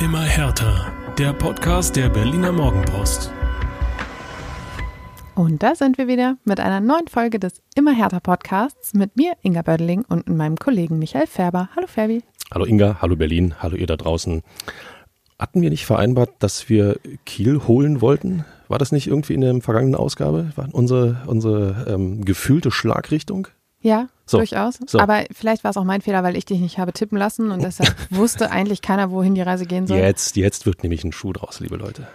Immer härter. Der Podcast der Berliner Morgenpost. Und da sind wir wieder mit einer neuen Folge des Immer härter Podcasts mit mir, Inga Bödeling, und meinem Kollegen Michael Färber. Hallo Ferbi. Hallo Inga, hallo Berlin, hallo ihr da draußen. Hatten wir nicht vereinbart, dass wir Kiel holen wollten? War das nicht irgendwie in der vergangenen Ausgabe? War unsere, unsere ähm, gefühlte Schlagrichtung? Ja, So. durchaus. So. Aber vielleicht war es auch mein Fehler, weil ich dich nicht habe tippen lassen und deshalb wusste eigentlich keiner, wohin die Reise gehen soll. Jetzt, jetzt wird nämlich ein Schuh draus, liebe Leute.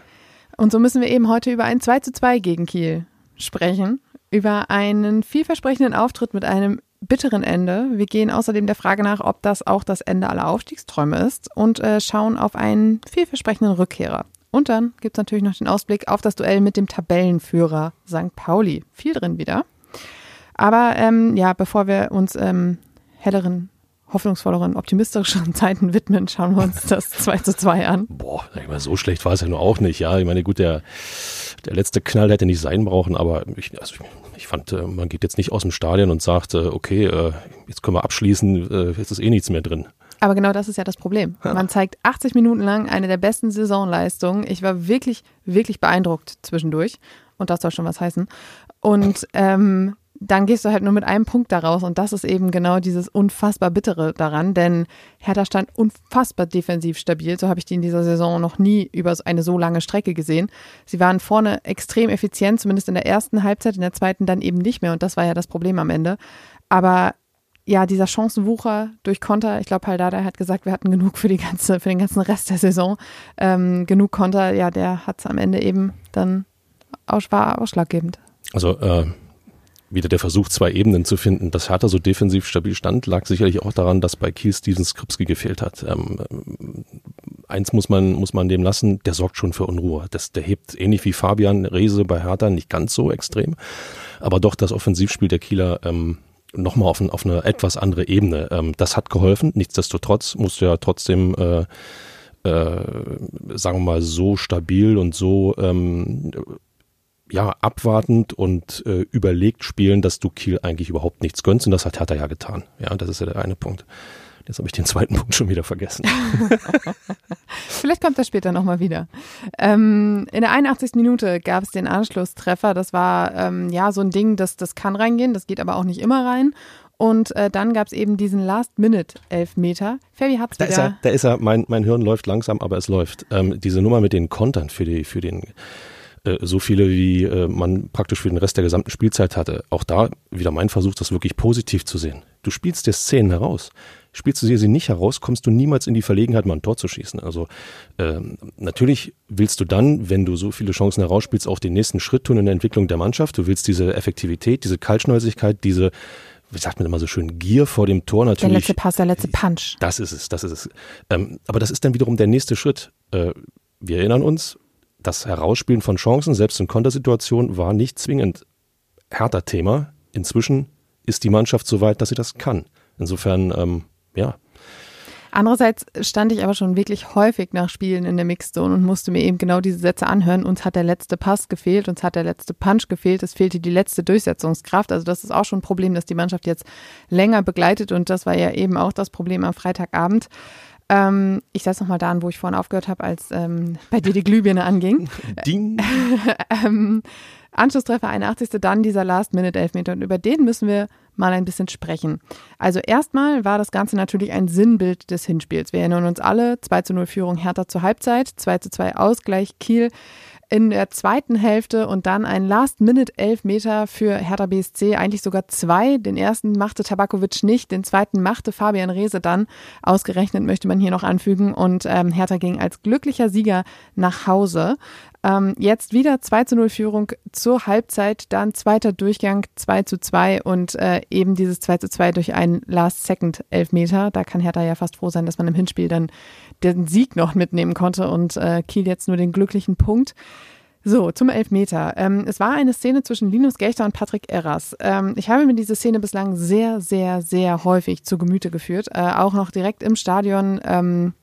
Und so müssen wir eben heute über ein 2 zu 2 gegen Kiel sprechen. Über einen vielversprechenden Auftritt mit einem bitteren Ende. Wir gehen außerdem der Frage nach, ob das auch das Ende aller Aufstiegsträume ist und äh, schauen auf einen vielversprechenden Rückkehrer. Und dann gibt es natürlich noch den Ausblick auf das Duell mit dem Tabellenführer St. Pauli. Viel drin wieder. Aber ähm, ja, bevor wir uns ähm, helleren, hoffnungsvolleren, optimistischeren Zeiten widmen, schauen wir uns das 2 zu 2 an. Boah, sag ich mal, so schlecht war es ja nur auch nicht. Ja, ich meine, gut, der, der letzte Knall hätte nicht sein brauchen, aber ich, also ich fand, äh, man geht jetzt nicht aus dem Stadion und sagt, äh, okay, äh, jetzt können wir abschließen, jetzt ist eh nichts mehr drin. Aber genau das ist ja das Problem. Man zeigt 80 Minuten lang eine der besten Saisonleistungen. Ich war wirklich, wirklich beeindruckt zwischendurch. Und das soll schon was heißen. Und ähm, dann gehst du halt nur mit einem Punkt daraus. Und das ist eben genau dieses unfassbar Bittere daran. Denn Hertha stand unfassbar defensiv stabil. So habe ich die in dieser Saison noch nie über eine so lange Strecke gesehen. Sie waren vorne extrem effizient, zumindest in der ersten Halbzeit, in der zweiten dann eben nicht mehr. Und das war ja das Problem am Ende. Aber ja, dieser Chancenwucher durch Konter, ich glaube, Haldada hat gesagt, wir hatten genug für die ganze, für den ganzen Rest der Saison. Ähm, genug Konter, ja, der hat es am Ende eben dann aus, war ausschlaggebend. Also äh, wieder der Versuch, zwei Ebenen zu finden. Dass Hertha so defensiv stabil stand, lag sicherlich auch daran, dass bei Kiel Steven Skripski gefehlt hat. Ähm, ähm, eins muss man, muss man dem lassen, der sorgt schon für Unruhe. Das, der hebt ähnlich wie Fabian Reese bei Hertha nicht ganz so extrem, aber doch das Offensivspiel der Kieler ähm, nochmal auf, ein, auf eine etwas andere Ebene. Ähm, das hat geholfen. Nichtsdestotrotz musst du ja trotzdem äh, äh, sagen wir mal, so stabil und so ähm, ja, abwartend und äh, überlegt spielen, dass du Kiel eigentlich überhaupt nichts gönnst. Und das hat Hertha ja getan. Ja, das ist ja der eine Punkt. Jetzt habe ich den zweiten Punkt schon wieder vergessen. Vielleicht kommt das später nochmal wieder. Ähm, in der 81. Minute gab es den Anschlusstreffer. Das war ähm, ja so ein Ding, das, das kann reingehen, das geht aber auch nicht immer rein. Und äh, dann gab es eben diesen Last-Minute-Elfmeter. Fabi hat's Da wieder. ist er, da ist er, mein, mein Hirn läuft langsam, aber es läuft. Ähm, diese Nummer mit den Kontern für, die, für den äh, so viele, wie äh, man praktisch für den Rest der gesamten Spielzeit hatte. Auch da wieder mein Versuch, das wirklich positiv zu sehen. Du spielst dir Szenen heraus. Spielst du sie nicht heraus, kommst du niemals in die Verlegenheit, mal ein Tor zu schießen. Also ähm, natürlich willst du dann, wenn du so viele Chancen herausspielst, auch den nächsten Schritt tun in der Entwicklung der Mannschaft. Du willst diese Effektivität, diese Kaltschnäuzigkeit, diese, wie sagt man immer so schön, Gier vor dem Tor der natürlich. letzte Pass, der letzte Punch. Das ist es, das ist es. Ähm, aber das ist dann wiederum der nächste Schritt. Äh, wir erinnern uns, das Herausspielen von Chancen, selbst in Kontersituationen, war nicht zwingend härter Thema. Inzwischen ist die Mannschaft so weit, dass sie das kann. Insofern, ähm, ja, Andererseits stand ich aber schon wirklich häufig nach Spielen in der Mixzone und musste mir eben genau diese Sätze anhören. Uns hat der letzte Pass gefehlt, uns hat der letzte Punch gefehlt, es fehlte die letzte Durchsetzungskraft. Also das ist auch schon ein Problem, das die Mannschaft jetzt länger begleitet und das war ja eben auch das Problem am Freitagabend. Ähm, ich setze nochmal da an, wo ich vorhin aufgehört habe, als ähm, bei dir die Glühbirne anging. Ding. ähm, Anschlusstreffer 81. Dann dieser Last-Minute-Elfmeter. Und über den müssen wir mal ein bisschen sprechen. Also erstmal war das Ganze natürlich ein Sinnbild des Hinspiels. Wir erinnern uns alle, 2 zu 0 Führung Hertha zur Halbzeit, 2 zu 2 Ausgleich Kiel in der zweiten Hälfte und dann ein Last-Minute-Elfmeter für Hertha BSC, eigentlich sogar zwei. Den ersten machte Tabakovic nicht, den zweiten machte Fabian Reese dann. Ausgerechnet möchte man hier noch anfügen und ähm, Hertha ging als glücklicher Sieger nach Hause. Ähm, jetzt wieder 2 zu 0 Führung zur Halbzeit, dann zweiter Durchgang 2 zu 2 und äh, eben dieses 2 zu 2 durch einen Last-Second-Elfmeter. Da kann Hertha ja fast froh sein, dass man im Hinspiel dann den Sieg noch mitnehmen konnte und äh, Kiel jetzt nur den glücklichen Punkt. So, zum Elfmeter. Ähm, es war eine Szene zwischen Linus Gächter und Patrick Erras. Ähm, ich habe mir diese Szene bislang sehr, sehr, sehr häufig zu Gemüte geführt, äh, auch noch direkt im Stadion. Ähm,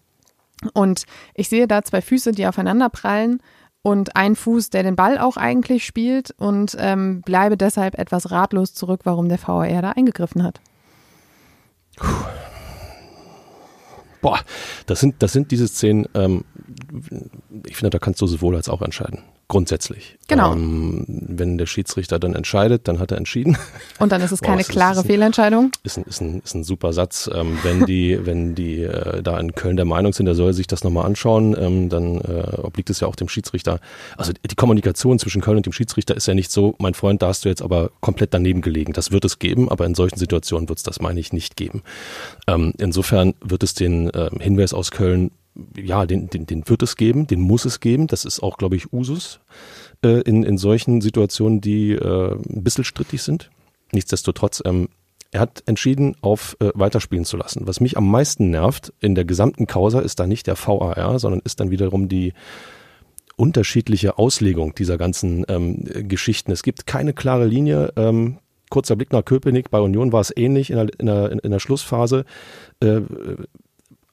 und ich sehe da zwei Füße, die aufeinander prallen und ein Fuß, der den Ball auch eigentlich spielt und ähm, bleibe deshalb etwas ratlos zurück, warum der VAR da eingegriffen hat. boah, das sind, das sind diese Szenen, ähm, ich finde, da kannst du sowohl als auch entscheiden grundsätzlich. Genau. Ähm, wenn der Schiedsrichter dann entscheidet, dann hat er entschieden. Und dann ist es keine Boah, klare ist, Fehlentscheidung. Ist ein, ist ein, ist ein super Satz. Ähm, wenn die, wenn die äh, da in Köln der Meinung sind, er soll sich das nochmal anschauen, ähm, dann äh, obliegt es ja auch dem Schiedsrichter. Also die Kommunikation zwischen Köln und dem Schiedsrichter ist ja nicht so, mein Freund, da hast du jetzt aber komplett daneben gelegen. Das wird es geben, aber in solchen Situationen wird es das, meine ich, nicht geben. Ähm, insofern wird es den äh, Hinweis aus Köln ja, den, den, den wird es geben, den muss es geben. Das ist auch, glaube ich, Usus äh, in, in solchen Situationen, die äh, ein bisschen strittig sind. Nichtsdestotrotz, ähm, er hat entschieden, auf äh, weiterspielen zu lassen. Was mich am meisten nervt in der gesamten Causa ist da nicht der VAR, sondern ist dann wiederum die unterschiedliche Auslegung dieser ganzen ähm, Geschichten. Es gibt keine klare Linie. Ähm, kurzer Blick nach Köpenick, bei Union war es ähnlich in der, in der, in der Schlussphase. Äh,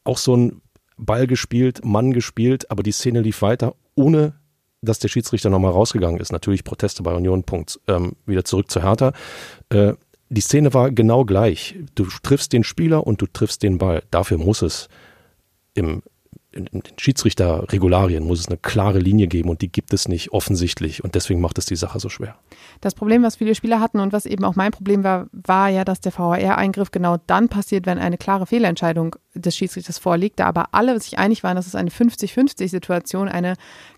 auch so ein Ball gespielt, Mann gespielt, aber die Szene lief weiter, ohne dass der Schiedsrichter nochmal rausgegangen ist. Natürlich Proteste bei Union, Punkt. Ähm, wieder zurück zu Hertha. Äh, die Szene war genau gleich. Du triffst den Spieler und du triffst den Ball. Dafür muss es im in den Schiedsrichterregularien muss es eine klare Linie geben und die gibt es nicht offensichtlich und deswegen macht es die Sache so schwer. Das Problem, was viele Spieler hatten und was eben auch mein Problem war, war ja, dass der VAR-Eingriff genau dann passiert, wenn eine klare Fehlentscheidung des Schiedsrichters vorliegt, da aber alle sich einig waren, dass es eine 50-50-Situation, eine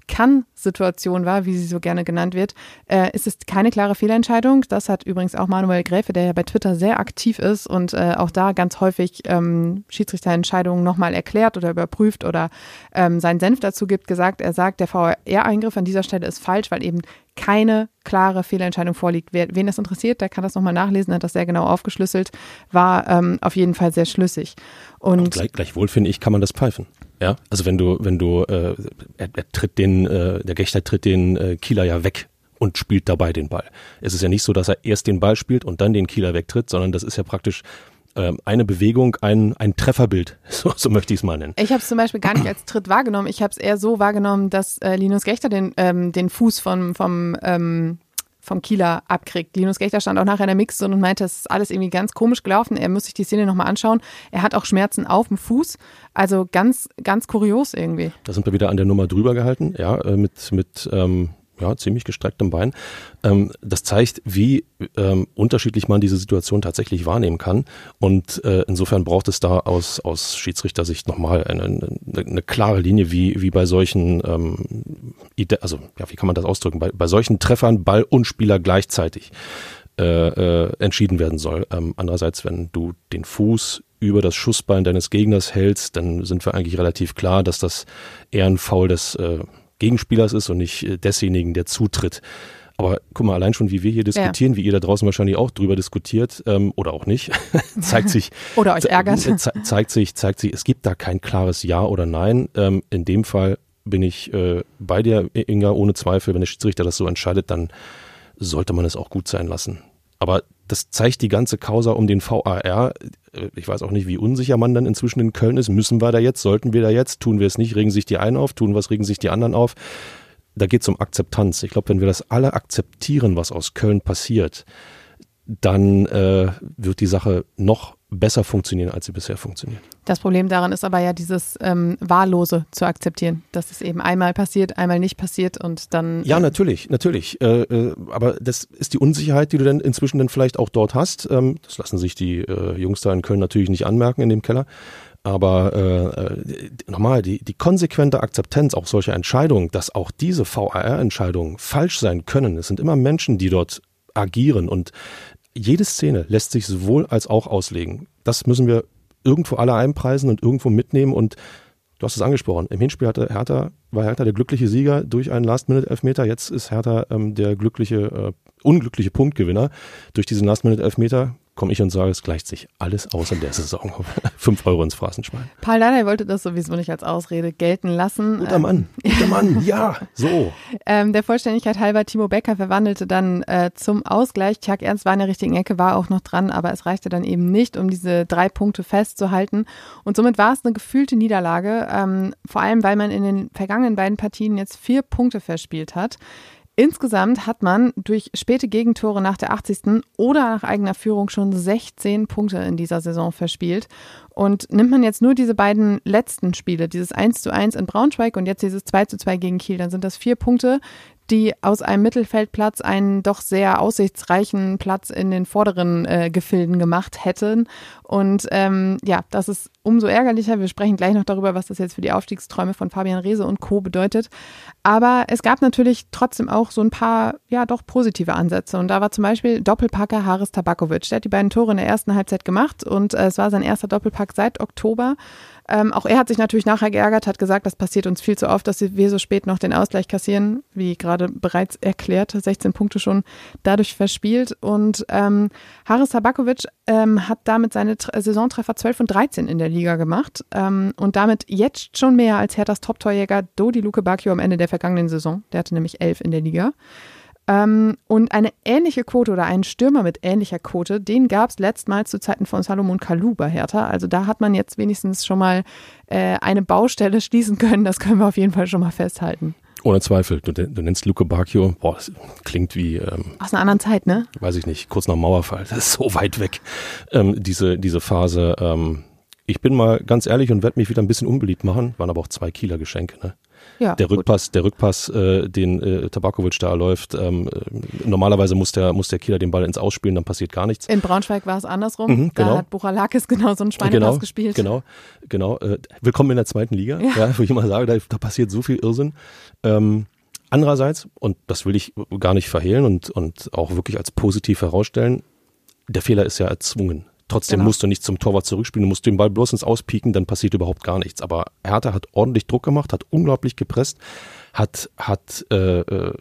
kann-Situation war, wie sie so gerne genannt wird, äh, ist es keine klare Fehlentscheidung. Das hat übrigens auch Manuel Gräfe, der ja bei Twitter sehr aktiv ist und äh, auch da ganz häufig ähm, Schiedsrichterentscheidungen nochmal erklärt oder überprüft oder ähm, seinen Senf dazu gibt, gesagt. Er sagt, der VR-Eingriff an dieser Stelle ist falsch, weil eben keine klare Fehlentscheidung vorliegt. Wer, wen das interessiert, der kann das nochmal nachlesen, hat das sehr genau aufgeschlüsselt, war ähm, auf jeden Fall sehr schlüssig. Und gleich, gleichwohl finde ich, kann man das pfeifen. Ja, also wenn du, wenn du, äh, er, er tritt den, äh, der Gechter tritt den äh, Kieler ja weg und spielt dabei den Ball. Es ist ja nicht so, dass er erst den Ball spielt und dann den Kieler wegtritt, sondern das ist ja praktisch ähm, eine Bewegung, ein, ein Trefferbild, so, so möchte ich es mal nennen. Ich habe es zum Beispiel gar nicht als Tritt wahrgenommen. Ich habe es eher so wahrgenommen, dass äh, Linus Gechter den, ähm, den Fuß vom, vom ähm, vom Kieler abkriegt. Linus Gechter stand auch nachher in der Mixzone und meinte, es ist alles irgendwie ganz komisch gelaufen. Er muss sich die Szene nochmal anschauen. Er hat auch Schmerzen auf dem Fuß. Also ganz, ganz kurios irgendwie. Da sind wir wieder an der Nummer drüber gehalten, ja, äh, mit, mit ähm, ja, ziemlich gestrecktem Bein. Ähm, das zeigt, wie ähm, unterschiedlich man diese Situation tatsächlich wahrnehmen kann. Und äh, insofern braucht es da aus, aus Schiedsrichtersicht nochmal eine, eine, eine klare Linie, wie, wie bei solchen, ähm, also ja, wie kann man das ausdrücken, bei, bei solchen Treffern Ball und Spieler gleichzeitig äh, äh, entschieden werden soll. Ähm, andererseits, wenn du den Fuß über das Schussbein deines Gegners hältst, dann sind wir eigentlich relativ klar, dass das eher ein Foul des äh, Gegenspielers ist und nicht äh, desjenigen, der zutritt. Aber guck mal, allein schon, wie wir hier diskutieren, ja. wie ihr da draußen wahrscheinlich auch drüber diskutiert ähm, oder auch nicht, zeigt sich. oder euch ärgert. Ze zeigt sich, zeigt sich, es gibt da kein klares Ja oder Nein. Ähm, in dem Fall bin ich äh, bei dir, Inga, ohne Zweifel. Wenn der Schiedsrichter das so entscheidet, dann sollte man es auch gut sein lassen. Aber das zeigt die ganze Causa um den VAR. Ich weiß auch nicht, wie unsicher man dann inzwischen in Köln ist. Müssen wir da jetzt? Sollten wir da jetzt? Tun wir es nicht? Regen sich die einen auf? Tun was? Regen sich die anderen auf? Da geht es um Akzeptanz. Ich glaube, wenn wir das alle akzeptieren, was aus Köln passiert, dann äh, wird die Sache noch besser funktionieren, als sie bisher funktioniert. Das Problem daran ist aber ja dieses ähm, Wahllose zu akzeptieren, dass es eben einmal passiert, einmal nicht passiert und dann. Ja, natürlich, natürlich. Äh, äh, aber das ist die Unsicherheit, die du dann inzwischen dann vielleicht auch dort hast. Ähm, das lassen sich die äh, Jungs da in Köln natürlich nicht anmerken in dem Keller. Aber äh, äh nochmal, die, die konsequente Akzeptanz auch solcher Entscheidungen, dass auch diese VAR-Entscheidungen falsch sein können. Es sind immer Menschen, die dort agieren und jede Szene lässt sich sowohl als auch auslegen. Das müssen wir irgendwo alle einpreisen und irgendwo mitnehmen und Du hast es angesprochen. Im Hinspiel hatte Hertha, war Hertha der glückliche Sieger durch einen Last-Minute-Elfmeter. Jetzt ist Hertha ähm, der glückliche, äh, unglückliche Punktgewinner durch diesen Last-Minute-Elfmeter komme ich und sage, es gleicht sich alles aus in der Saison. Fünf Euro ins Phrasenschwein. Paul Dardai wollte das sowieso nicht als Ausrede gelten lassen. Guter Mann, ähm, guter Mann, ja, so. Ähm, der Vollständigkeit halber, Timo Becker verwandelte dann äh, zum Ausgleich. Tjag Ernst war in der richtigen Ecke, war auch noch dran, aber es reichte dann eben nicht, um diese drei Punkte festzuhalten. Und somit war es eine gefühlte Niederlage, ähm, vor allem weil man in den vergangenen beiden Partien jetzt vier Punkte verspielt hat Insgesamt hat man durch späte Gegentore nach der 80. oder nach eigener Führung schon 16 Punkte in dieser Saison verspielt. Und nimmt man jetzt nur diese beiden letzten Spiele, dieses 1 zu 1 in Braunschweig und jetzt dieses 2 zu 2 gegen Kiel, dann sind das vier Punkte, die aus einem Mittelfeldplatz einen doch sehr aussichtsreichen Platz in den vorderen äh, Gefilden gemacht hätten. Und ähm, ja, das ist umso ärgerlicher. Wir sprechen gleich noch darüber, was das jetzt für die Aufstiegsträume von Fabian Reese und Co. bedeutet. Aber es gab natürlich trotzdem auch so ein paar, ja, doch positive Ansätze. Und da war zum Beispiel Doppelpacker Haris Tabakovic. Der hat die beiden Tore in der ersten Halbzeit gemacht und äh, es war sein erster Doppelpack seit Oktober. Ähm, auch er hat sich natürlich nachher geärgert, hat gesagt, das passiert uns viel zu oft, dass wir so spät noch den Ausgleich kassieren, wie gerade bereits erklärt, 16 Punkte schon dadurch verspielt. Und ähm, Haris Tabakovic ähm, hat damit seine Saisontreffer 12 und 13 in der Liga gemacht ähm, und damit jetzt schon mehr als Herthas Top-Torjäger Dodi Luke Bacchio am Ende der vergangenen Saison. Der hatte nämlich 11 in der Liga. Ähm, und eine ähnliche Quote oder einen Stürmer mit ähnlicher Quote, den gab es letztmals zu Zeiten von Salomon Kalou bei Hertha. Also da hat man jetzt wenigstens schon mal äh, eine Baustelle schließen können. Das können wir auf jeden Fall schon mal festhalten. Ohne Zweifel. Du, du nennst Luke Bacchio, boah, das klingt wie. Ähm, Aus einer anderen Zeit, ne? Weiß ich nicht, kurz nach dem Mauerfall. Das ist so weit weg. Ähm, diese, diese Phase. Ähm, ich bin mal ganz ehrlich und werde mich wieder ein bisschen unbeliebt machen. Waren aber auch zwei Kieler Geschenke, ne? Ja, der Rückpass, gut. der Rückpass, äh, den äh, Tabakovic da läuft. Ähm, äh, normalerweise muss der, muss der Kieler den Ball ins Ausspielen, dann passiert gar nichts. In Braunschweig war es andersrum. Mhm, genau. Da hat Buchalakis genau so einen Schweinepass genau, gespielt. Genau, genau. Äh, willkommen in der zweiten Liga, ja. ja wo ich immer sage, da, da passiert so viel Irrsinn. Ähm, andererseits, und das will ich gar nicht verhehlen und, und auch wirklich als positiv herausstellen, der Fehler ist ja erzwungen. Trotzdem genau. musst du nicht zum Torwart zurückspielen, du musst den Ball bloß ins Auspieken, dann passiert überhaupt gar nichts. Aber Hertha hat ordentlich Druck gemacht, hat unglaublich gepresst, hat, hat äh, äh,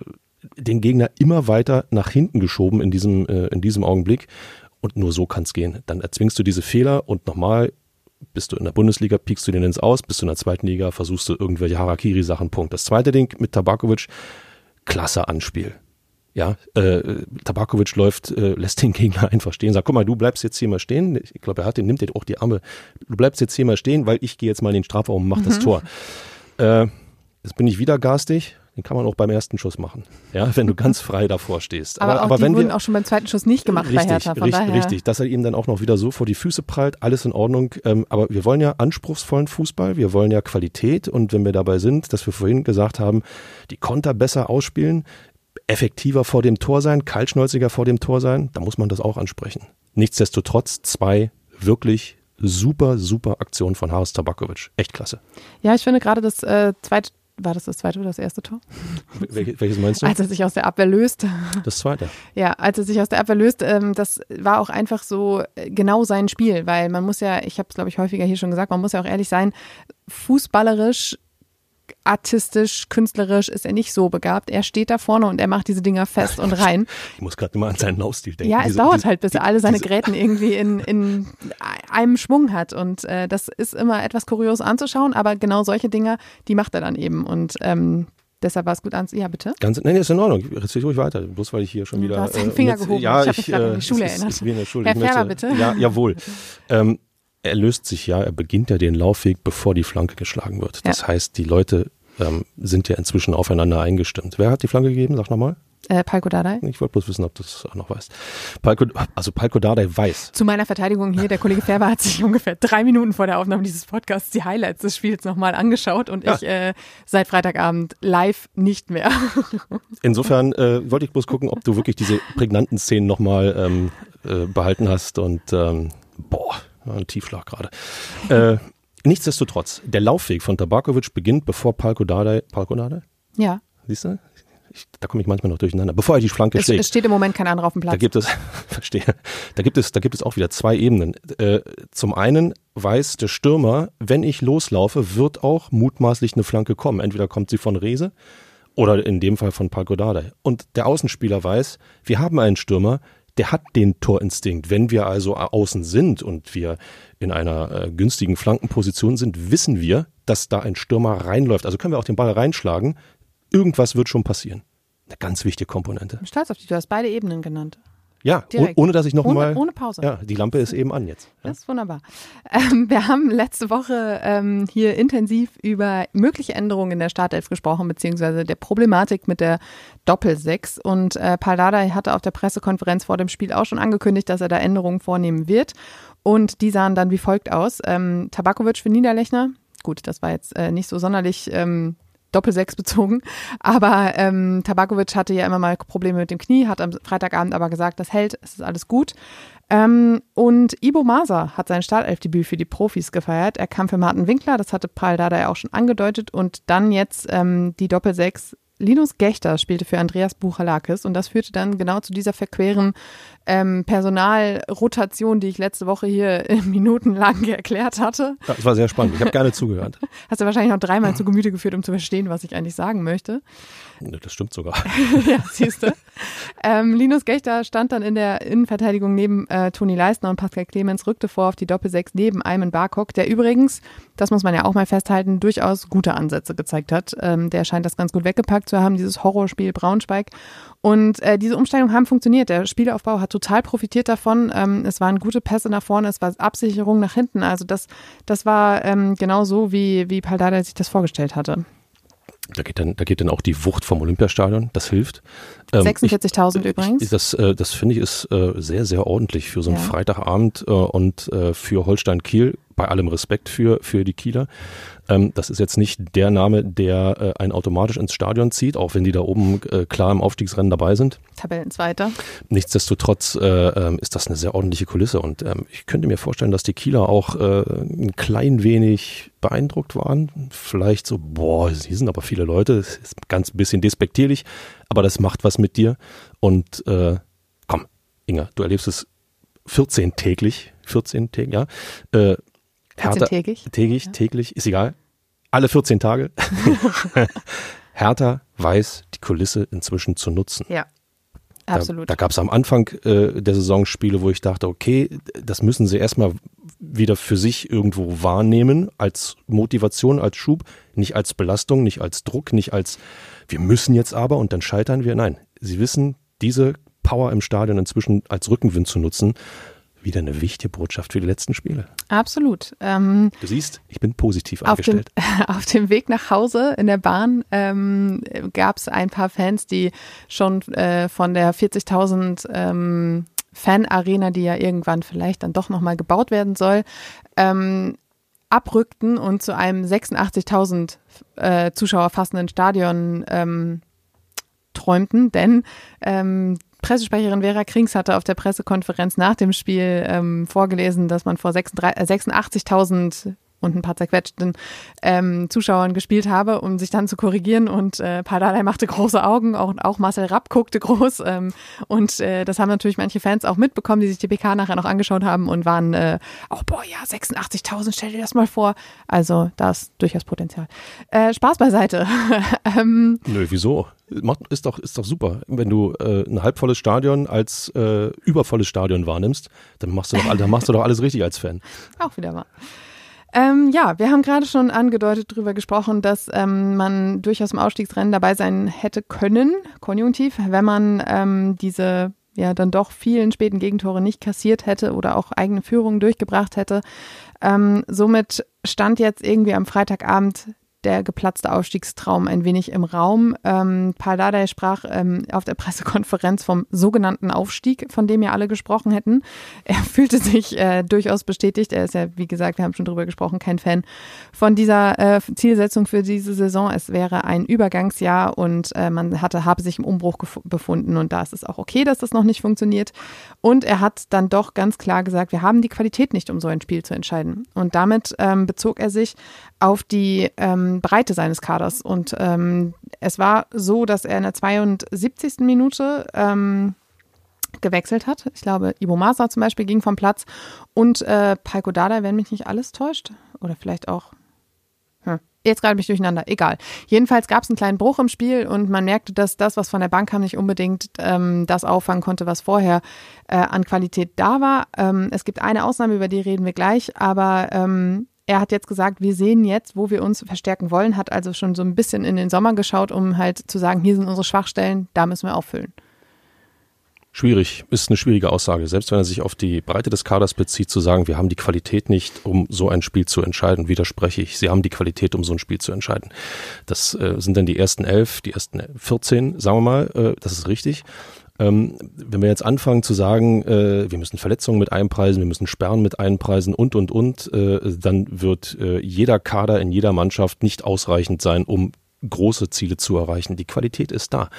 den Gegner immer weiter nach hinten geschoben in diesem, äh, in diesem Augenblick. Und nur so kann es gehen. Dann erzwingst du diese Fehler und nochmal, bist du in der Bundesliga, piekst du den ins Aus, bist du in der zweiten Liga, versuchst du irgendwelche Harakiri-Sachen, Punkt. Das zweite Ding mit Tabakovic, klasse Anspiel. Ja, äh, Tabakovic läuft, äh, lässt den Gegner einfach stehen, sagt, guck mal, du bleibst jetzt hier mal stehen. Ich glaube, er hat den, nimmt den auch die Arme. Du bleibst jetzt hier mal stehen, weil ich gehe jetzt mal in den Strafraum und mach mhm. das Tor. Äh, jetzt bin ich wieder garstig. Den kann man auch beim ersten Schuss machen, ja, wenn du ganz frei davor stehst. Aber, aber, aber wenn wurden wir, auch schon beim zweiten Schuss nicht gemacht richtig, bei Hertha. Von richtig, daher. richtig, dass er ihm dann auch noch wieder so vor die Füße prallt, alles in Ordnung. Ähm, aber wir wollen ja anspruchsvollen Fußball, wir wollen ja Qualität und wenn wir dabei sind, dass wir vorhin gesagt haben, die Konter besser ausspielen, effektiver vor dem Tor sein, kaltschnäuziger vor dem Tor sein, da muss man das auch ansprechen. Nichtsdestotrotz zwei wirklich super, super Aktionen von Haris Tabakovic. Echt klasse. Ja, ich finde gerade das äh, zweite, war das das zweite oder das erste Tor? Wel welches meinst du? Als er sich aus der Abwehr löst. Das zweite. Ja, als er sich aus der Abwehr löst, ähm, das war auch einfach so äh, genau sein Spiel, weil man muss ja, ich habe es glaube ich häufiger hier schon gesagt, man muss ja auch ehrlich sein, fußballerisch artistisch, künstlerisch ist er nicht so begabt. Er steht da vorne und er macht diese Dinger fest und rein. Ich muss gerade immer an seinen Laufstil denken. Ja, es diese, dauert diese, halt, bis er alle seine Gräten irgendwie in, in einem Schwung hat. Und äh, das ist immer etwas kurios anzuschauen, aber genau solche Dinger, die macht er dann eben. Und ähm, Deshalb war es gut an. Ja, bitte. Ganz, nein, ist in Ordnung. Erzähl ruhig weiter. Bloß weil ich hier schon wieder. Du hast den Finger mit, gehoben. Ja, ich habe mich gerade an die Schule ist, erinnert. Ich bin in der Schule. Herr Ferber, bitte. Ja, jawohl. ähm, er löst sich ja, er beginnt ja den Laufweg, bevor die Flanke geschlagen wird. Das ja. heißt, die Leute ähm, sind ja inzwischen aufeinander eingestimmt. Wer hat die Flanke gegeben? Sag nochmal. Äh, Palko Dardai. Ich wollte bloß wissen, ob du es auch noch weißt. Palko, also Palko Dardai weiß. Zu meiner Verteidigung hier, der Kollege Färber hat sich ungefähr drei Minuten vor der Aufnahme dieses Podcasts die Highlights des Spiels nochmal angeschaut und ja. ich äh, seit Freitagabend live nicht mehr. Insofern äh, wollte ich bloß gucken, ob du wirklich diese prägnanten Szenen nochmal ähm, äh, behalten hast und ähm, boah, ein Tiefschlag gerade. Äh, Nichtsdestotrotz, der Laufweg von Tabakovic beginnt, bevor Palko Dardai, Palko Dardai? Ja. Siehst du? Ich, da komme ich manchmal noch durcheinander. Bevor er die Flanke es, schlägt. Es steht im Moment kein anderer auf dem Platz. Da gibt es, verstehe, da gibt es, da gibt es auch wieder zwei Ebenen. Äh, zum einen weiß der Stürmer, wenn ich loslaufe, wird auch mutmaßlich eine Flanke kommen. Entweder kommt sie von Rese oder in dem Fall von Palko Dardai. Und der Außenspieler weiß, wir haben einen Stürmer, der hat den Torinstinkt. Wenn wir also außen sind und wir in einer äh, günstigen Flankenposition sind, wissen wir, dass da ein Stürmer reinläuft. Also können wir auch den Ball reinschlagen. Irgendwas wird schon passieren. Eine ganz wichtige Komponente. Ich bin stolz auf dich, du hast beide Ebenen genannt. Ja, Direkt. ohne dass ich noch Ohne, mal. ohne Pause. Ja, die Lampe ist eben an jetzt. Ja. Das ist wunderbar. Ähm, wir haben letzte Woche ähm, hier intensiv über mögliche Änderungen in der Startelf gesprochen, beziehungsweise der Problematik mit der Doppelsechs. Und äh, Paul Dardai hatte auf der Pressekonferenz vor dem Spiel auch schon angekündigt, dass er da Änderungen vornehmen wird. Und die sahen dann wie folgt aus. Ähm, Tabakovic für Niederlechner. Gut, das war jetzt äh, nicht so sonderlich ähm, Doppelsechs bezogen. Aber ähm, Tabakovic hatte ja immer mal Probleme mit dem Knie, hat am Freitagabend aber gesagt, das hält, es ist alles gut. Ähm, und Ibo Masa hat sein Startelfdebüt für die Profis gefeiert. Er kam für Martin Winkler, das hatte Paul Dardai auch schon angedeutet. Und dann jetzt ähm, die Doppelsechs. Linus Gechter spielte für Andreas Buchalakis und das führte dann genau zu dieser verqueren ähm, Personalrotation, die ich letzte Woche hier minutenlang erklärt hatte. Das war sehr spannend. Ich habe gerne zugehört. Hast du wahrscheinlich noch dreimal zu Gemüte geführt, um zu verstehen, was ich eigentlich sagen möchte. Ne, Das stimmt sogar. ja, siehst du. Ähm, Linus Gechter stand dann in der Innenverteidigung neben äh, Toni Leistner und Pascal Clemens, rückte vor auf die Doppelsechs neben Ayman Barkok, der übrigens, das muss man ja auch mal festhalten, durchaus gute Ansätze gezeigt hat. Ähm, der scheint das ganz gut weggepackt zu haben, dieses Horrorspiel Braunschweig. Und äh, diese Umstellungen haben funktioniert. Der Spielaufbau hat total profitiert davon. Ähm, es waren gute Pässe nach vorne, es war Absicherung nach hinten. Also das, das war ähm, genau so, wie, wie Paldada sich das vorgestellt hatte. Da geht dann, da geht dann auch die Wucht vom Olympiastadion. Das hilft. Ähm, 46.000 ich- übrigens. Ich, das äh, das finde ich ist äh, sehr, sehr ordentlich für so einen Ja. Freitagabend äh, und äh, für Holstein Kiel. Bei allem Respekt für, für die Kieler. Ähm, das ist jetzt nicht der Name, der äh, einen automatisch ins Stadion zieht, auch wenn die da oben äh, klar im Aufstiegsrennen dabei sind. Tabellenzweiter. Nichtsdestotrotz äh, ähm, ist das eine sehr ordentliche Kulisse und ähm, ich könnte mir vorstellen, dass die Kieler auch äh, ein klein wenig beeindruckt waren. Vielleicht so, boah, sie sind aber viele Leute, das ist ganz bisschen despektierlich, aber das macht was mit dir. Und äh, komm, Inga, du erlebst es 14 täglich, 14 täglich, ja. Äh, Hertha- 14-tägig. täglich, Ja. täglich, ist egal. Alle 14 Tage. Hertha weiß, die Kulisse inzwischen zu nutzen. Ja. Da, Absolut. da gab es am Anfang äh, der Saison Spiele, wo ich dachte, okay, das müssen sie erstmal wieder für sich irgendwo wahrnehmen, als Motivation, als Schub, nicht als Belastung, nicht als Druck, nicht als wir müssen jetzt aber und dann scheitern wir. Nein, sie wissen, diese Power im Stadion inzwischen als Rückenwind zu nutzen, wieder eine wichtige Botschaft für die letzten Spiele. Absolut. Ähm, Du siehst, ich bin positiv auf, dem, eingestellt. auf dem Weg nach Hause in der Bahn ähm, gab es ein paar Fans, die schon äh, von der 40.000 ähm, Fanarena, die ja irgendwann vielleicht dann doch nochmal gebaut werden soll, ähm, abrückten und zu einem 86.000 äh, Zuschauer fassenden Stadion ähm, träumten, denn ähm, Pressesprecherin Vera Krings hatte auf der Pressekonferenz nach dem Spiel ähm, vorgelesen, dass man vor 36 äh, 86.000 und ein paar zerquetschten ähm, Zuschauern gespielt habe, um sich dann zu korrigieren. Und äh, Pardalei machte große Augen, auch, auch Marcel Rapp guckte groß. Ähm, und äh, das haben natürlich manche Fans auch mitbekommen, die sich die PK nachher noch angeschaut haben und waren äh, auch, boah, ja, 86.000, stell dir das mal vor. Also da ist durchaus Potenzial. Äh, Spaß beiseite. ähm, Nö, wieso? Ist doch, ist doch super. Wenn du äh, ein halbvolles Stadion als äh, übervolles Stadion wahrnimmst, dann machst du doch, dann machst du doch alles richtig als Fan. Auch wieder mal. Ähm, ja, wir haben gerade schon angedeutet darüber gesprochen, dass ähm, man durchaus im Ausstiegsrennen dabei sein hätte können, konjunktiv, wenn man ähm, diese ja dann doch vielen späten Gegentore nicht kassiert hätte oder auch eigene Führungen durchgebracht hätte. Ähm, somit stand jetzt irgendwie am Freitagabend der geplatzte Aufstiegstraum ein wenig im Raum. Ähm, Paul Dardai sprach ähm, auf der Pressekonferenz vom sogenannten Aufstieg, von dem ja alle gesprochen hätten. Er fühlte sich äh, durchaus bestätigt. Er ist ja, wie gesagt, wir haben schon drüber gesprochen, kein Fan von dieser äh, Zielsetzung für diese Saison. Es wäre ein Übergangsjahr und äh, man hatte, habe sich im Umbruch befunden und da ist es auch okay, dass das noch nicht funktioniert. Und er hat dann doch ganz klar gesagt, wir haben die Qualität nicht, um so ein Spiel zu entscheiden. Und damit ähm, bezog er sich auf die ähm, Breite seines Kaders. Und ähm, es war so, dass er in der 72. Minute ähm, gewechselt hat. Ich glaube, Ibo Masa zum Beispiel ging vom Platz und äh, Paiko Dada, wenn mich nicht alles täuscht. Oder vielleicht auch. Hm. Jetzt gerade mich durcheinander, egal. Jedenfalls gab es einen kleinen Bruch im Spiel und man merkte, dass das, was von der Bank kam, nicht unbedingt ähm, das auffangen konnte, was vorher äh, an Qualität da war. Ähm, es gibt eine Ausnahme, über die reden wir gleich, aber ähm, er hat jetzt gesagt, wir sehen jetzt, wo wir uns verstärken wollen, hat also schon so ein bisschen in den Sommer geschaut, um halt zu sagen, hier sind unsere Schwachstellen, da müssen wir auffüllen. Schwierig, ist eine schwierige Aussage. Selbst wenn er sich auf die Breite des Kaders bezieht, zu sagen, wir haben die Qualität nicht, um so ein Spiel zu entscheiden, widerspreche ich. Sie haben die Qualität, um so ein Spiel zu entscheiden. Das äh, sind dann die ersten elf, die ersten 14, sagen wir mal, äh, das ist richtig. Ähm, wenn wir jetzt anfangen zu sagen, äh, wir müssen Verletzungen mit einpreisen, wir müssen Sperren mit einpreisen und, und, und, äh, dann wird äh, jeder Kader in jeder Mannschaft nicht ausreichend sein, um große Ziele zu erreichen. Die Qualität ist da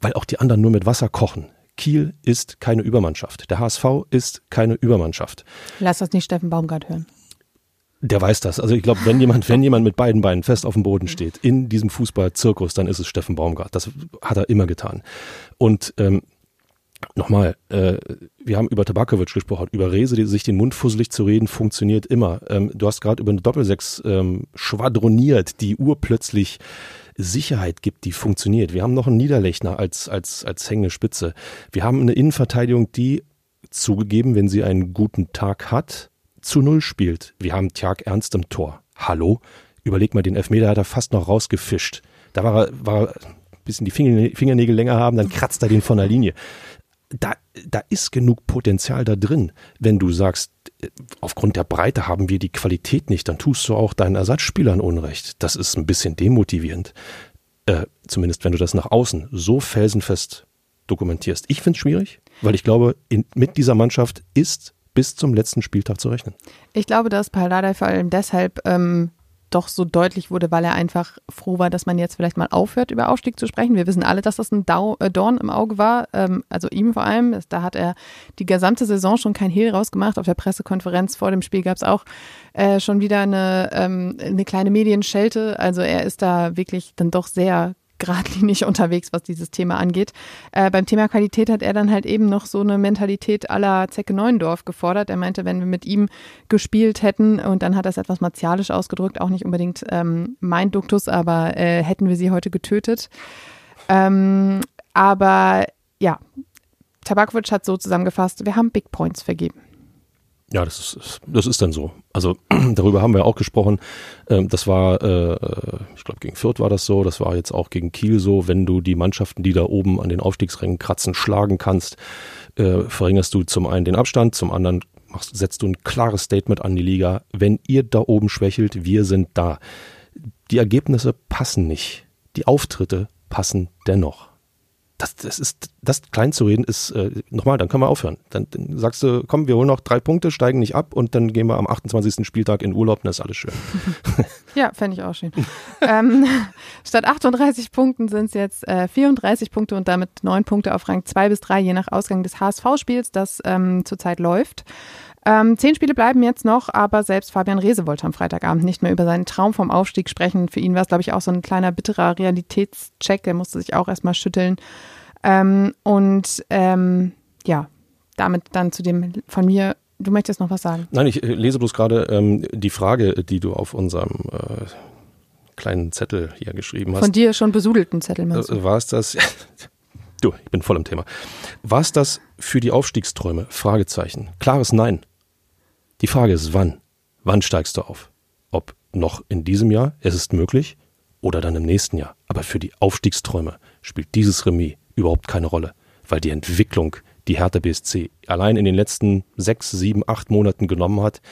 weil auch die anderen nur mit Wasser kochen. Kiel ist keine Übermannschaft. Der HSV ist keine Übermannschaft. Lass das nicht Steffen Baumgart hören. Der weiß das. Also ich glaube, wenn jemand, wenn jemand mit beiden Beinen fest auf dem Boden steht in diesem Fußballzirkus, dann ist es Steffen Baumgart. Das hat er immer getan. Und ähm, nochmal, äh, wir haben über Tabakovic gesprochen, über Rese, die sich den Mund fusselig zu reden, funktioniert immer. Ähm, du hast gerade über eine Doppelsechs ähm, schwadroniert, die urplötzlich Sicherheit gibt, die funktioniert. Wir haben noch einen Niederlechner als, als, als hängende Spitze. Wir haben eine Innenverteidigung, die zugegeben, wenn sie einen guten Tag hat, zu Null spielt. Wir haben Tjag Ernst im Tor. Hallo? Überleg mal, den Elfmeter hat er fast noch rausgefischt. Da war er, war er ein bisschen die Fingernägel länger haben, dann kratzt er den von der Linie. Da, da ist genug Potenzial da drin. Wenn du sagst, aufgrund der Breite haben wir die Qualität nicht, dann tust du auch deinen Ersatzspielern Unrecht. Das ist ein bisschen demotivierend. Äh, zumindest wenn du das nach außen so felsenfest dokumentierst. Ich finde es schwierig, weil ich glaube, in, mit dieser Mannschaft ist bis zum letzten Spieltag zu rechnen. Ich glaube, dass Paldadei vor allem deshalb ähm, doch so deutlich wurde, weil er einfach froh war, dass man jetzt vielleicht mal aufhört, über Aufstieg zu sprechen. Wir wissen alle, dass das ein äh, Dorn im Auge war, ähm, also ihm vor allem. Da hat er die gesamte Saison schon kein Hehl rausgemacht. Auf der Pressekonferenz vor dem Spiel gab es auch äh, schon wieder eine, ähm, eine kleine Medienschelte. Also er ist da wirklich dann doch sehr geradlinig unterwegs, was dieses Thema angeht. Äh, beim Thema Qualität hat er dann halt eben noch so eine Mentalität aller Zecke Neuendorf gefordert. Er meinte, wenn wir mit ihm gespielt hätten, und dann hat er es etwas martialisch ausgedrückt, auch nicht unbedingt ähm, mein Duktus, aber äh, hätten wir sie heute getötet. Ähm, aber ja, Tabakovic hat so zusammengefasst, wir haben Big Points vergeben. Ja, das ist, das ist dann so. Also darüber haben wir auch gesprochen. Ähm, das war, äh, ich glaube, gegen Fürth war das so, das war jetzt auch gegen Kiel so. Wenn du die Mannschaften, die da oben an den Aufstiegsrängen kratzen, schlagen kannst, äh, verringerst du zum einen den Abstand, zum anderen machst, setzt du ein klares Statement an die Liga. Wenn ihr da oben schwächelt, wir sind da. Die Ergebnisse passen nicht. Die Auftritte passen dennoch das, das ist, das klein zu reden ist, äh, nochmal, dann können wir aufhören. Dann, dann, sagst du, komm, wir holen noch drei Punkte, steigen nicht ab und dann gehen wir am 28. Spieltag in Urlaub und das ist alles schön. ja, fände ich auch schön. ähm, statt 38 Punkten sind es jetzt äh, 34 Punkte und damit neun Punkte auf Rang 2 bis 3, je nach Ausgang des HSV-Spiels, das ähm, zurzeit läuft. Ähm, zehn Spiele bleiben jetzt noch, aber selbst Fabian Rehse wollte am Freitagabend nicht mehr über seinen Traum vom Aufstieg sprechen. Für ihn war es, glaube ich, auch so ein kleiner bitterer Realitätscheck. Er musste sich auch erstmal schütteln. Ähm, und ähm, ja, damit dann zu dem von mir. Du möchtest noch was sagen? Nein, ich äh, lese bloß gerade ähm, die Frage, die du auf unserem äh, kleinen Zettel hier geschrieben hast. Von dir schon besudelten Zettel, meinst du? Äh, war es das? du, ich bin voll im Thema. War es das für die Aufstiegsträume? Fragezeichen. Klares Nein. Die Frage ist, wann? Wann steigst du auf? Ob noch in diesem Jahr, es ist möglich, oder dann im nächsten Jahr. Aber für die Aufstiegsträume spielt dieses Remis überhaupt keine Rolle, weil die Entwicklung, die Hertha BSC allein in den letzten sechs, sieben, acht Monaten genommen hat,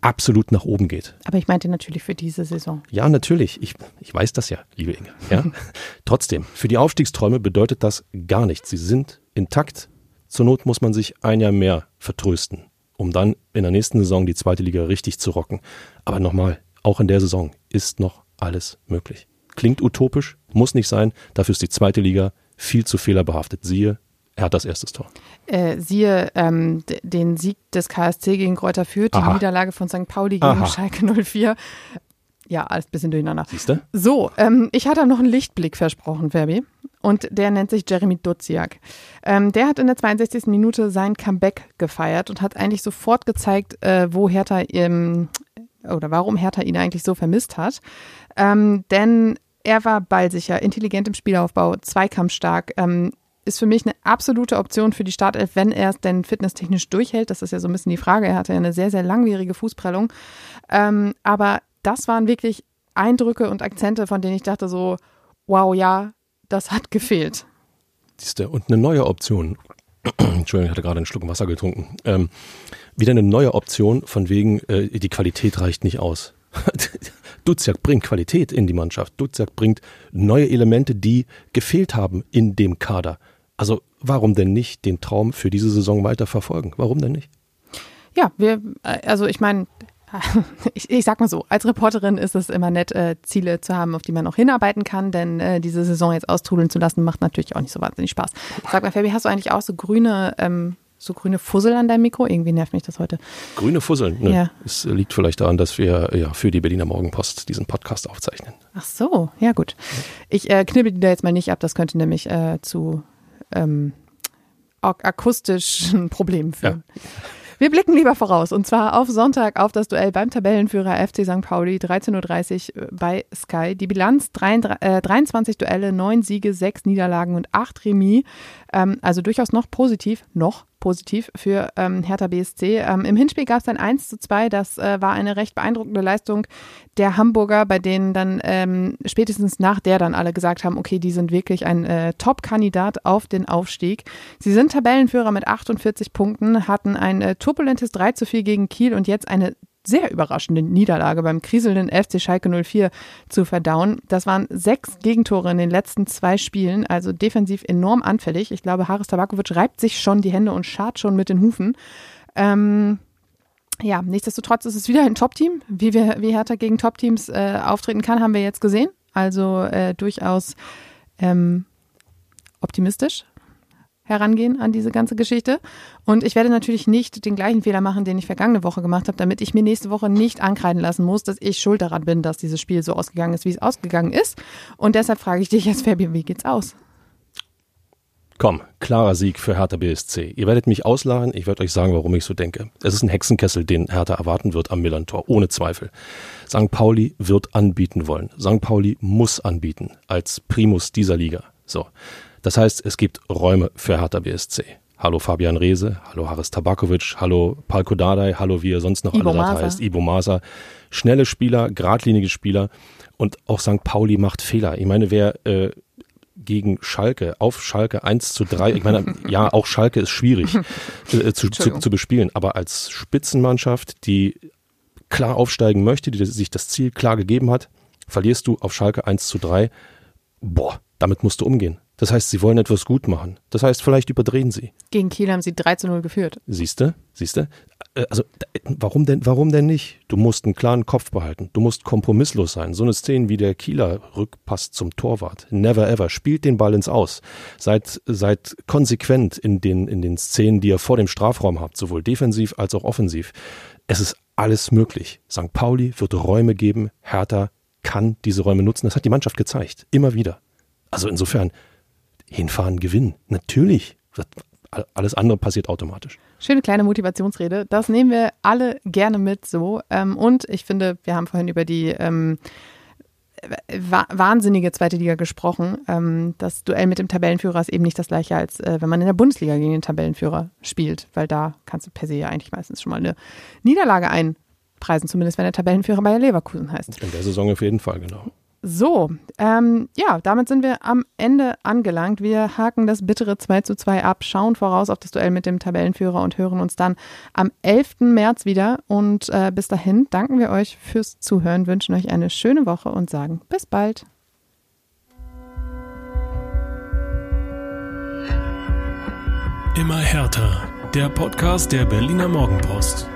absolut nach oben geht. Aber ich meinte natürlich für diese Saison. Ja, natürlich. Ich, ich weiß das ja, liebe Inge. Ja? Trotzdem, für die Aufstiegsträume bedeutet das gar nichts. Sie sind intakt. Zur Not muss man sich ein Jahr mehr vertrösten um dann in der nächsten Saison die zweite Liga richtig zu rocken. Aber nochmal, auch in der Saison ist noch alles möglich. Klingt utopisch, muss nicht sein. Dafür ist die zweite Liga viel zu fehlerbehaftet. Siehe, er hat das erste Tor. Äh, siehe ähm, den Sieg des KSC gegen Kräuter Fürth, die Aha. Niederlage von St. Pauli gegen Aha. Schalke 04. Ja, alles ein bisschen durcheinander. Siehst du? So, ähm, ich hatte noch einen Lichtblick versprochen, Fabi und der nennt sich Jeremy Duziak. Ähm, der hat in der 62. Minute sein Comeback gefeiert und hat eigentlich sofort gezeigt, äh, wo Hertha ähm, oder warum Hertha ihn eigentlich so vermisst hat. Ähm, denn er war ballsicher, intelligent im Spielaufbau, zweikampfstark, ähm, ist für mich eine absolute Option für die Startelf, wenn er es denn fitnesstechnisch durchhält. Das ist ja so ein bisschen die Frage. Er hatte ja eine sehr, sehr langwierige Fußprellung. Ähm, aber das waren wirklich Eindrücke und Akzente, von denen ich dachte so, wow, ja, das hat gefehlt. Siehste, und eine neue Option. Entschuldigung, ich hatte gerade einen Schluck Wasser getrunken. Ähm, wieder eine neue Option von wegen, äh, die Qualität reicht nicht aus. Duziak bringt Qualität in die Mannschaft. Duziak bringt neue Elemente, die gefehlt haben in dem Kader. Also warum denn nicht den Traum für diese Saison weiter verfolgen? Warum denn nicht? Ja, wir, äh, also ich meine, ich, ich sag mal so, als Reporterin ist es immer nett, äh, Ziele zu haben, auf die man auch hinarbeiten kann, denn äh, diese Saison jetzt austrudeln zu lassen, macht natürlich auch nicht so wahnsinnig Spaß. Sag mal, Fabi, hast du eigentlich auch so grüne, ähm, so grüne Fussel an deinem Mikro? Irgendwie nervt mich das heute. Grüne Fusseln? Ne. Ja. Es liegt vielleicht daran, dass wir ja für die Berliner Morgenpost diesen Podcast aufzeichnen. Ach so, ja gut. Ich äh, knibbel die da jetzt mal nicht ab, das könnte nämlich äh, zu ähm, ak akustischen Problemen führen. Ja. Wir blicken lieber voraus und zwar auf Sonntag auf das Duell beim Tabellenführer FC St. Pauli, 13.30 Uhr bei Sky. Die Bilanz 23, äh, 23 Duelle, 9 Siege, 6 Niederlagen und 8 Remis. Ähm, also durchaus noch positiv, noch positiv für ähm, Hertha BSC. Ähm, Im Hinspiel gab es ein 1 zu 2, das äh, war eine recht beeindruckende Leistung der Hamburger, bei denen dann ähm, spätestens nach der dann alle gesagt haben, okay, die sind wirklich ein äh, Top-Kandidat auf den Aufstieg. Sie sind Tabellenführer mit 48 Punkten, hatten ein äh, turbulentes 3 zu 4 gegen Kiel und jetzt eine sehr überraschende Niederlage beim kriselnden FC Schalke 04 zu verdauen. Das waren sechs Gegentore in den letzten zwei Spielen, also defensiv enorm anfällig. Ich glaube, Haris Tabakovic reibt sich schon die Hände und schart schon mit den Hufen. Ähm, ja, nichtsdestotrotz ist es wieder ein Top-Team. Wie, wie Hertha gegen Top-Teams äh, auftreten kann, haben wir jetzt gesehen. Also äh, durchaus ähm, optimistisch herangehen an diese ganze Geschichte. Und ich werde natürlich nicht den gleichen Fehler machen, den ich vergangene Woche gemacht habe, damit ich mir nächste Woche nicht ankreiden lassen muss, dass ich schuld daran bin, dass dieses Spiel so ausgegangen ist, wie es ausgegangen ist. Und deshalb frage ich dich jetzt, Fabian, wie geht's aus? Komm, klarer Sieg für Hertha BSC. Ihr werdet mich auslachen, ich werde euch sagen, warum ich so denke. Es ist ein Hexenkessel, den Hertha erwarten wird am Millantor, ohne Zweifel. St. Pauli wird anbieten wollen. St. Pauli muss anbieten, als Primus dieser Liga. So. Das heißt, es gibt Räume für Hertha BSC. Hallo Fabian Reese, hallo Haris Tabakovic, hallo Palko Dardai, hallo wie er sonst noch Ibo alle Masa. da heißt, Ibo Masa. Schnelle Spieler, geradlinige Spieler und auch St. Pauli macht Fehler. Ich meine, wer äh, gegen Schalke, auf Schalke 1 zu 3, ich meine, ja, auch Schalke ist schwierig äh, zu, zu, zu bespielen, aber als Spitzenmannschaft, die klar aufsteigen möchte, die sich das Ziel klar gegeben hat, verlierst du auf Schalke 1 zu 3. Boah, damit musst du umgehen. Das heißt, sie wollen etwas gut machen. Das heißt, vielleicht überdrehen sie. Gegen Kiel haben sie 3 zu 0 geführt. Siehste, siehste. Äh, Also warum denn, warum denn nicht? Du musst einen klaren Kopf behalten. Du musst kompromisslos sein. So eine Szene wie der Kieler Rückpass zum Torwart. Never ever. Spielt den Ball ins Aus. Seid, seid konsequent in den, in den Szenen, die ihr vor dem Strafraum habt, sowohl defensiv als auch offensiv. Es ist alles möglich. St. Pauli wird Räume geben. Hertha kann diese Räume nutzen. Das hat die Mannschaft gezeigt. Immer wieder. Also insofern, hinfahren, gewinnen. Natürlich. Alles andere passiert automatisch. Schöne kleine Motivationsrede. Das nehmen wir alle gerne mit so. Ähm, und ich finde, wir haben vorhin über die ähm, wa wahnsinnige zweite Liga gesprochen. Ähm, das Duell mit dem Tabellenführer ist eben nicht das gleiche, als äh, wenn man in der Bundesliga gegen den Tabellenführer spielt, weil da kannst du per se ja eigentlich meistens schon mal eine Niederlage einpreisen, zumindest wenn der Tabellenführer Bayer Leverkusen heißt. In der Saison auf jeden Fall, genau. So, ähm, ja, damit sind wir am Ende angelangt. Wir haken das bittere 2 zu 2 ab, schauen voraus auf das Duell mit dem Tabellenführer und hören uns dann am 11. März wieder. Und äh, bis dahin danken wir euch fürs Zuhören, wünschen euch eine schöne Woche und sagen bis bald. Immer härter. Der Podcast der Berliner Morgenpost.